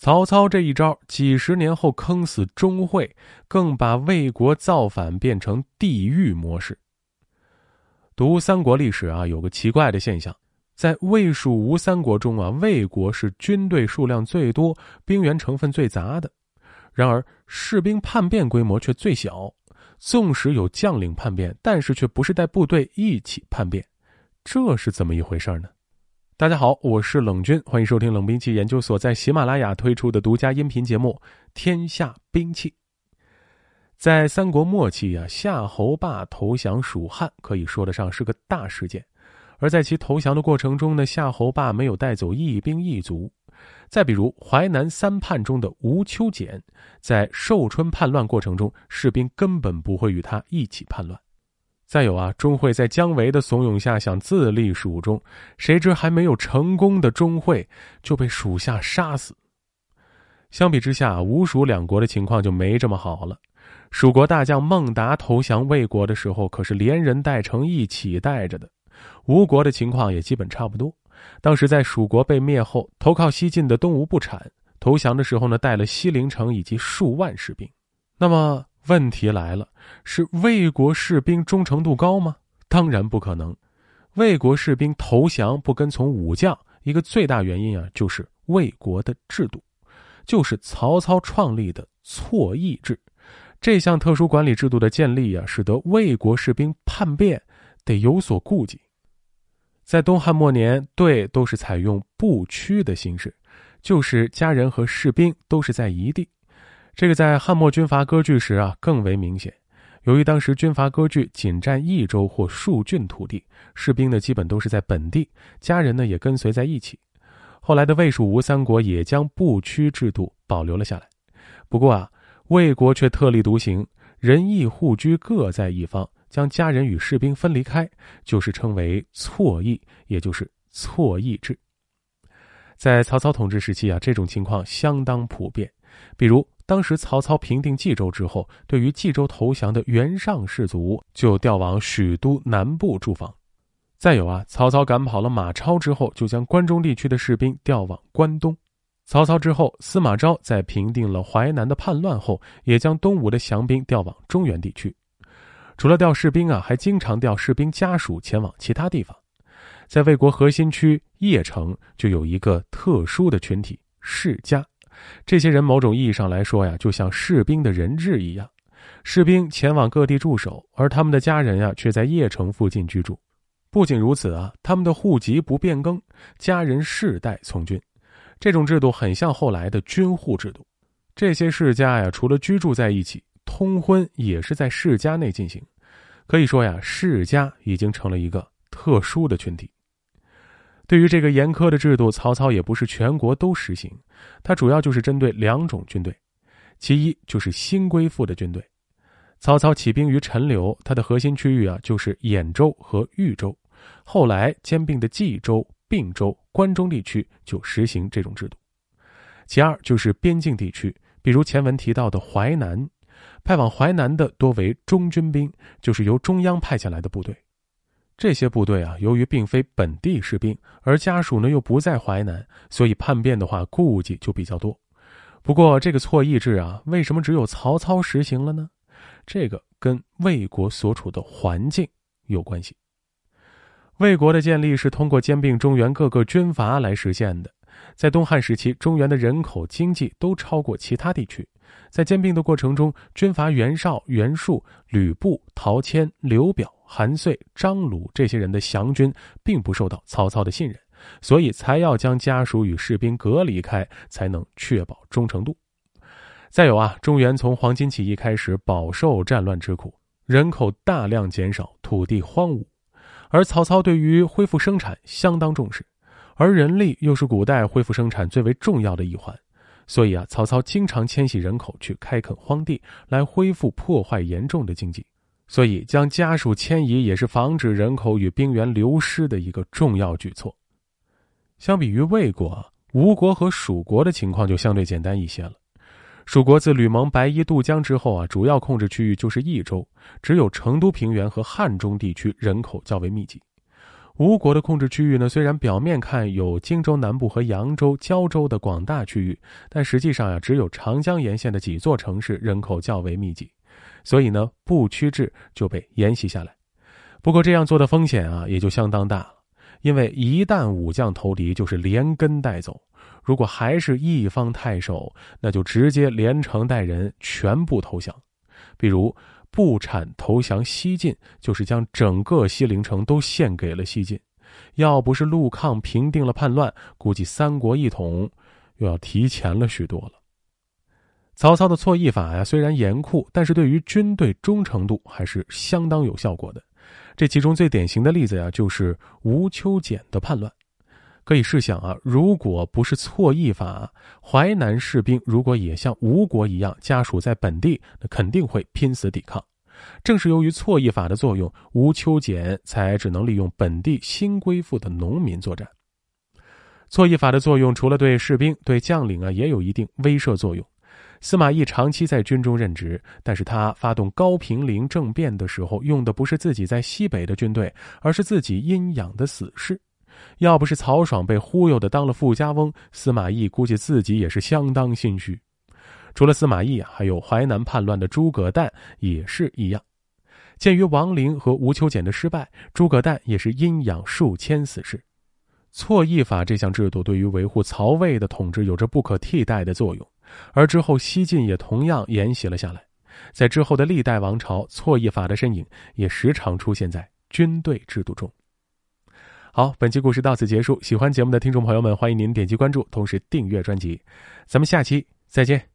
曹操这一招，几十年后坑死钟会，更把魏国造反变成地狱模式。读三国历史啊，有个奇怪的现象，在魏、蜀、吴三国中啊，魏国是军队数量最多、兵员成分最杂的，然而士兵叛变规模却最小。纵使有将领叛变，但是却不是带部队一起叛变，这是怎么一回事呢？大家好，我是冷军，欢迎收听冷兵器研究所在喜马拉雅推出的独家音频节目《天下兵器》。在三国末期啊，夏侯霸投降蜀汉，可以说得上是个大事件。而在其投降的过程中呢，夏侯霸没有带走一兵一卒。再比如淮南三叛中的吴秋俭，在寿春叛乱过程中，士兵根本不会与他一起叛乱。再有啊，钟会在姜维的怂恿下想自立蜀中，谁知还没有成功的钟会就被属下杀死。相比之下，吴蜀两国的情况就没这么好了。蜀国大将孟达投降魏国的时候，可是连人带城一起带着的。吴国的情况也基本差不多。当时在蜀国被灭后，投靠西晋的东吴不产投降的时候呢，带了西陵城以及数万士兵。那么。问题来了，是魏国士兵忠诚度高吗？当然不可能。魏国士兵投降不跟从武将，一个最大原因啊，就是魏国的制度，就是曹操创立的错役制。这项特殊管理制度的建立啊，使得魏国士兵叛变得有所顾忌。在东汉末年，队都是采用部区的形式，就是家人和士兵都是在一地。这个在汉末军阀割据时啊更为明显，由于当时军阀割据仅占一州或数郡土地，士兵呢基本都是在本地，家人呢也跟随在一起。后来的魏、蜀、吴三国也将部区制度保留了下来。不过啊，魏国却特立独行，仁义互居各在一方，将家人与士兵分离开，就是称为错义，也就是错义制。在曹操统治时期啊，这种情况相当普遍，比如。当时曹操平定冀州之后，对于冀州投降的袁尚士族，就调往许都南部驻防。再有啊，曹操赶跑了马超之后，就将关中地区的士兵调往关东。曹操之后，司马昭在平定了淮南的叛乱后，也将东吴的降兵调往中原地区。除了调士兵啊，还经常调士兵家属前往其他地方。在魏国核心区邺城，就有一个特殊的群体——世家。这些人某种意义上来说呀，就像士兵的人质一样，士兵前往各地驻守，而他们的家人呀却在邺城附近居住。不仅如此啊，他们的户籍不变更，家人世代从军。这种制度很像后来的军户制度。这些世家呀，除了居住在一起，通婚也是在世家内进行。可以说呀，世家已经成了一个特殊的群体。对于这个严苛的制度，曹操也不是全国都实行，他主要就是针对两种军队，其一就是新归附的军队。曹操起兵于陈留，他的核心区域啊就是兖州和豫州，后来兼并的冀州、并州、关中地区就实行这种制度。其二就是边境地区，比如前文提到的淮南，派往淮南的多为中军兵，就是由中央派下来的部队。这些部队啊，由于并非本地士兵，而家属呢又不在淮南，所以叛变的话顾忌就比较多。不过这个错役制啊，为什么只有曹操实行了呢？这个跟魏国所处的环境有关系。魏国的建立是通过兼并中原各个军阀来实现的。在东汉时期，中原的人口、经济都超过其他地区。在兼并的过程中，军阀袁绍、袁术、吕布、陶谦、刘表。韩遂、张鲁这些人的降军并不受到曹操的信任，所以才要将家属与士兵隔离开，才能确保忠诚度。再有啊，中原从黄巾起义开始饱受战乱之苦，人口大量减少，土地荒芜，而曹操对于恢复生产相当重视，而人力又是古代恢复生产最为重要的一环，所以啊，曹操经常迁徙人口去开垦荒地，来恢复破坏严重的经济。所以，将家属迁移也是防止人口与兵源流失的一个重要举措。相比于魏国、吴国和蜀国的情况就相对简单一些了。蜀国自吕蒙白衣渡江之后啊，主要控制区域就是益州，只有成都平原和汉中地区人口较为密集。吴国的控制区域呢，虽然表面看有荆州南部和扬州、胶州的广大区域，但实际上呀，只有长江沿线的几座城市人口较为密集，所以呢，不屈制就被沿袭下来。不过这样做的风险啊，也就相当大了，因为一旦武将投敌，就是连根带走；如果还是一方太守，那就直接连城带人全部投降。比如。不产投降西晋，就是将整个西陵城都献给了西晋。要不是陆抗平定了叛乱，估计三国一统又要提前了许多了。曹操的错役法呀，虽然严酷，但是对于军队忠诚度还是相当有效果的。这其中最典型的例子呀，就是吴秋俭的叛乱。可以试想啊，如果不是错役法，淮南士兵如果也像吴国一样家属在本地，那肯定会拼死抵抗。正是由于错役法的作用，吴秋俭才只能利用本地新归附的农民作战。错役法的作用，除了对士兵、对将领啊，也有一定威慑作用。司马懿长期在军中任职，但是他发动高平陵政变的时候，用的不是自己在西北的军队，而是自己阴养的死士。要不是曹爽被忽悠的当了富家翁，司马懿估计自己也是相当心虚。除了司马懿啊，还有淮南叛乱的诸葛诞也是一样。鉴于王陵和吴秋俭的失败，诸葛诞也是阴养数千死士。错役法这项制度对于维护曹魏的统治有着不可替代的作用，而之后西晋也同样沿袭了下来。在之后的历代王朝，错役法的身影也时常出现在军队制度中。好，本期故事到此结束。喜欢节目的听众朋友们，欢迎您点击关注，同时订阅专辑。咱们下期再见。